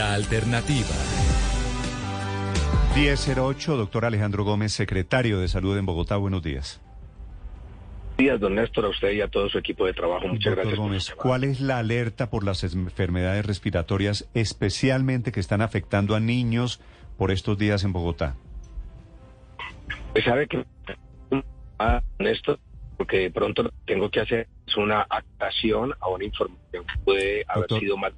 La alternativa. 1008, doctor Alejandro Gómez, secretario de Salud en Bogotá. Buenos días. Buenos días, don Néstor, a usted y a todo su equipo de trabajo. Muchas doctor gracias. Gómez. ¿cuál es la alerta por las enfermedades respiratorias, especialmente que están afectando a niños por estos días en Bogotá? Pues sabe que a Néstor, porque de pronto lo que tengo que hacer es una aclaración a una información que puede haber Doctor- sido mal.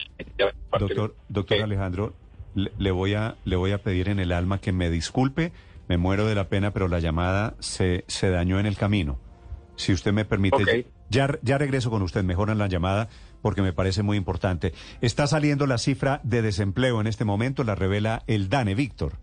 Doctor, doctor Eh, Alejandro, le, le voy a, le voy a pedir en el alma que me disculpe, me muero de la pena, pero la llamada se, se dañó en el camino. Si usted me permite, Ok. Ya, regreso con usted, mejoran la llamada porque me parece muy importante. Está saliendo la cifra de desempleo en este momento, la revela el DANE, Víctor.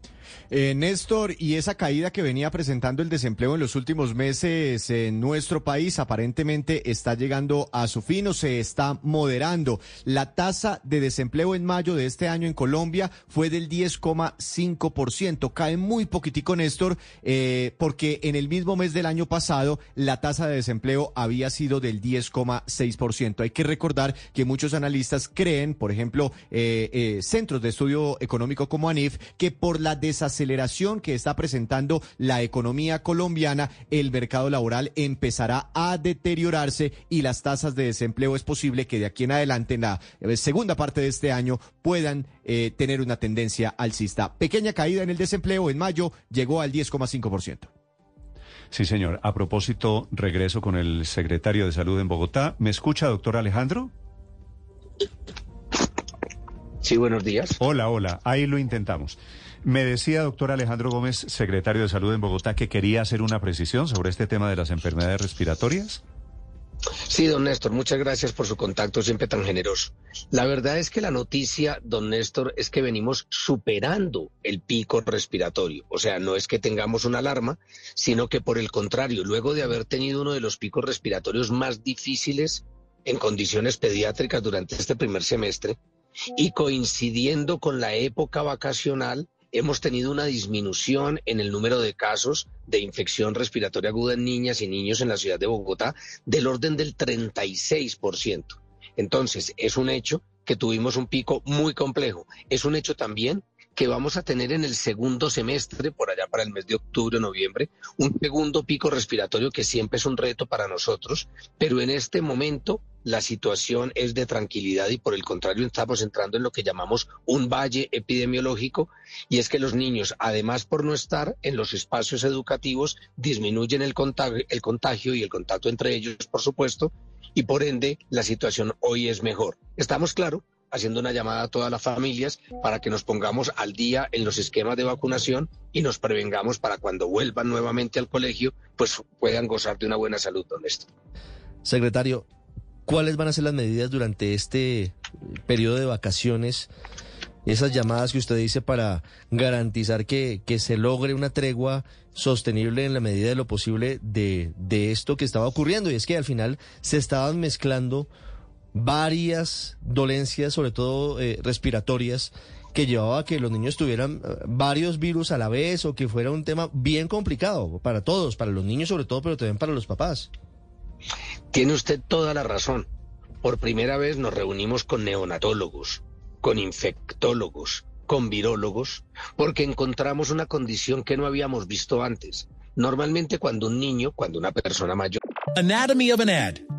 Eh, Néstor, y esa caída que venía presentando el desempleo en los últimos meses en nuestro país aparentemente está llegando a su fin o se está moderando. La tasa de desempleo en mayo de este año en Colombia fue del 10,5%. Cae muy poquitico, Néstor, eh, porque en el mismo mes del año pasado la tasa de desempleo había sido del 10,6%. Hay que recordar que muchos analistas creen, por ejemplo, eh, eh, centros de estudio económico como ANIF, que por la desaceleración que está presentando la economía colombiana, el mercado laboral empezará a deteriorarse y las tasas de desempleo es posible que de aquí en adelante, en la eh, segunda parte de este año, puedan tener una tendencia alcista. Pequeña caída en el desempleo en mayo llegó al 10,5%. Sí, señor. A propósito, regreso con el secretario de Salud en Bogotá. ¿Me escucha, doctor Alejandro? Sí, buenos días. Hola, hola. Ahí lo intentamos. Me decía, doctor Alejandro Gómez, secretario de Salud en Bogotá, que quería hacer una precisión sobre este tema de las enfermedades respiratorias. Sí, don Néstor, muchas gracias por su contacto siempre tan generoso. La verdad es que la noticia, don Néstor, es que venimos superando el pico respiratorio. O sea, no es que tengamos una alarma, sino que por el contrario, luego de haber tenido uno de los picos respiratorios más difíciles en condiciones pediátricas durante este primer semestre y coincidiendo con la época vacacional, hemos tenido una disminución en el número de casos de infección respiratoria aguda en niñas y niños en la ciudad de Bogotá del orden del 36%. Entonces, es un hecho que tuvimos un pico muy complejo. Es un hecho también que vamos a tener en el segundo semestre, por allá para el mes de octubre o noviembre, un segundo pico respiratorio que siempre es un reto para nosotros, pero en este momento la situación es de tranquilidad y por el contrario estamos entrando en lo que llamamos un valle epidemiológico y es que los niños, además por no estar en los espacios educativos, disminuyen el contagio, el contagio y el contacto entre ellos, por supuesto, y por ende la situación hoy es mejor. Estamos, claro, haciendo una llamada a todas las familias para que nos pongamos al día en los esquemas de vacunación y nos prevengamos para cuando vuelvan nuevamente al colegio, pues puedan gozar de una buena salud, don Néstor. Secretario, ¿cuáles van a ser las medidas durante este eh, periodo de vacaciones? Esas llamadas que usted dice para garantizar que, que se logre una tregua sostenible en la medida de lo posible de, de esto que estaba ocurriendo. Y es que al final se estaban mezclando varias dolencias, sobre todo eh, respiratorias, que llevaba a que los niños tuvieran eh, varios virus a la vez o que fuera un tema bien complicado para todos, para los niños sobre todo, pero también para los papás. Tiene usted toda la razón. Por primera vez nos reunimos con neonatólogos, con infectólogos, con virólogos, porque encontramos una condición que no habíamos visto antes. Normalmente cuando un niño, cuando una persona mayor Anatomy of an ad.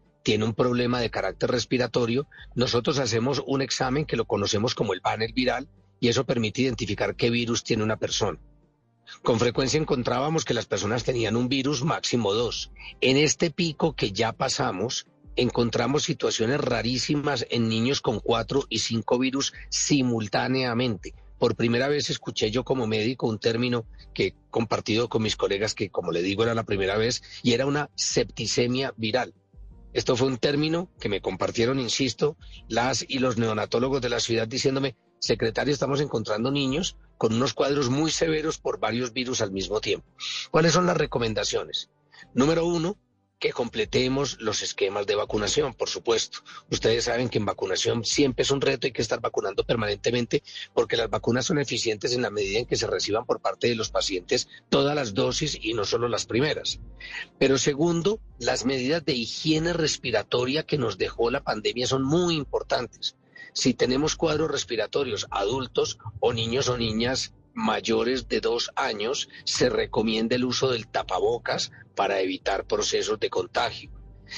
tiene un problema de carácter respiratorio, nosotros hacemos un examen que lo conocemos como el panel viral y eso permite identificar qué virus tiene una persona. Con frecuencia encontrábamos que las personas tenían un virus máximo dos. En este pico que ya pasamos, encontramos situaciones rarísimas en niños con cuatro y cinco virus simultáneamente. Por primera vez escuché yo como médico un término que he compartido con mis colegas que, como le digo, era la primera vez y era una septicemia viral. Esto fue un término que me compartieron, insisto, las y los neonatólogos de la ciudad diciéndome, secretario, estamos encontrando niños con unos cuadros muy severos por varios virus al mismo tiempo. ¿Cuáles son las recomendaciones? Número uno, que completemos los esquemas de vacunación, por supuesto. Ustedes saben que en vacunación siempre es un reto, hay que estar vacunando permanentemente porque las vacunas son eficientes en la medida en que se reciban por parte de los pacientes todas las dosis y no solo las primeras. Pero segundo, las medidas de higiene respiratoria que nos dejó la pandemia son muy importantes. Si tenemos cuadros respiratorios adultos o niños o niñas mayores de dos años se recomienda el uso del tapabocas para evitar procesos de contagio.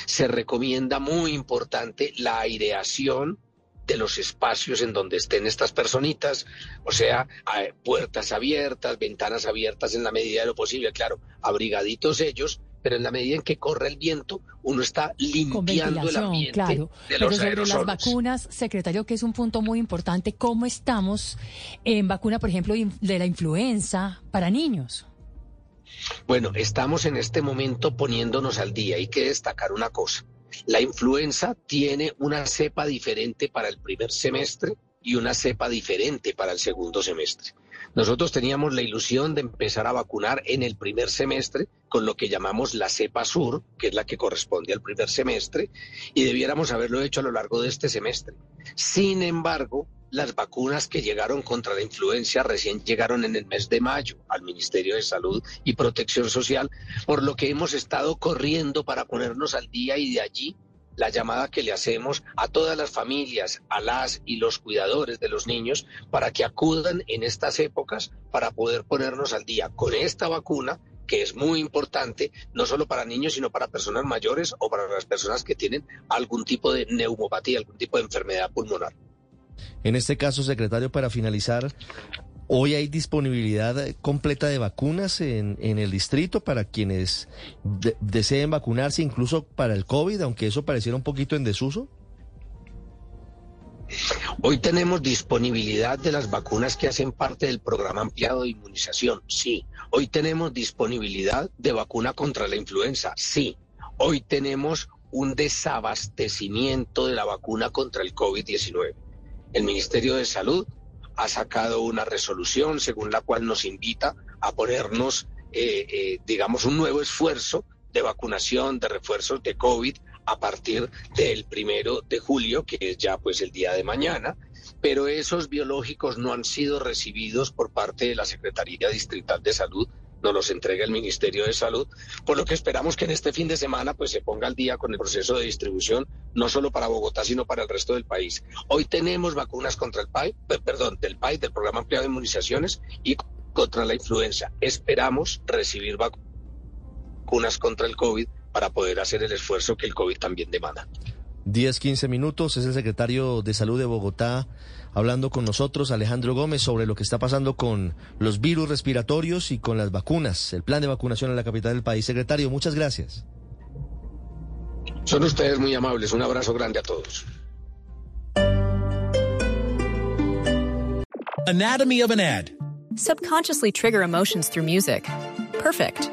Se recomienda muy importante la aireación de los espacios en donde estén estas personitas, o sea, puertas abiertas, ventanas abiertas en la medida de lo posible, claro, abrigaditos ellos, pero en la medida en que corre el viento, uno está limpiando el ambiente claro. de pero los sobre aerosoles. las vacunas, secretario, que es un punto muy importante, ¿cómo estamos en vacuna, por ejemplo, de la influenza para niños? Bueno, estamos en este momento poniéndonos al día. Hay que destacar una cosa. La influenza tiene una cepa diferente para el primer semestre y una cepa diferente para el segundo semestre. Nosotros teníamos la ilusión de empezar a vacunar en el primer semestre con lo que llamamos la cepa sur, que es la que corresponde al primer semestre, y debiéramos haberlo hecho a lo largo de este semestre. Sin embargo, las vacunas que llegaron contra la influencia recién llegaron en el mes de mayo al Ministerio de Salud y Protección Social, por lo que hemos estado corriendo para ponernos al día y de allí la llamada que le hacemos a todas las familias, a las y los cuidadores de los niños, para que acudan en estas épocas para poder ponernos al día con esta vacuna que es muy importante, no solo para niños, sino para personas mayores o para las personas que tienen algún tipo de neumopatía, algún tipo de enfermedad pulmonar. En este caso, secretario, para finalizar, hoy hay disponibilidad completa de vacunas en, el distrito para quienes de- deseen vacunarse, incluso para el COVID, aunque eso pareciera un poquito en desuso. Hoy tenemos disponibilidad de las vacunas que hacen parte del programa ampliado de inmunización, sí. Hoy tenemos disponibilidad de vacuna contra la influenza, sí. Hoy tenemos un desabastecimiento de la vacuna contra el COVID-19. El Ministerio de Salud ha sacado una resolución según la cual nos invita a ponernos, eh, eh, digamos, un nuevo esfuerzo de vacunación, de refuerzos de COVID a partir del primero de julio, que es ya pues el día de mañana, pero esos biológicos no han sido recibidos por parte de la Secretaría Distrital de Salud, nos los entrega el Ministerio de Salud, por lo que esperamos que en este fin de semana pues se ponga al día con el proceso de distribución, no solo para Bogotá, sino para el resto del país. Hoy tenemos vacunas contra el PAI, pe- perdón, del PAI, del Programa Ampliado de Inmunizaciones, y contra la influenza. Esperamos recibir vacu- vacunas contra el COVID para poder hacer el esfuerzo que el COVID también demanda. 10, 15 minutos, es el secretario de Salud de Bogotá hablando con nosotros, Alejandro Gómez, sobre lo que está pasando con los virus respiratorios y con las vacunas, el plan de vacunación en la capital del país. Secretario, muchas gracias. Son ustedes muy amables. Un abrazo grande a todos. Anatomy of an ad. Subconsciously trigger emotions through music. Perfect.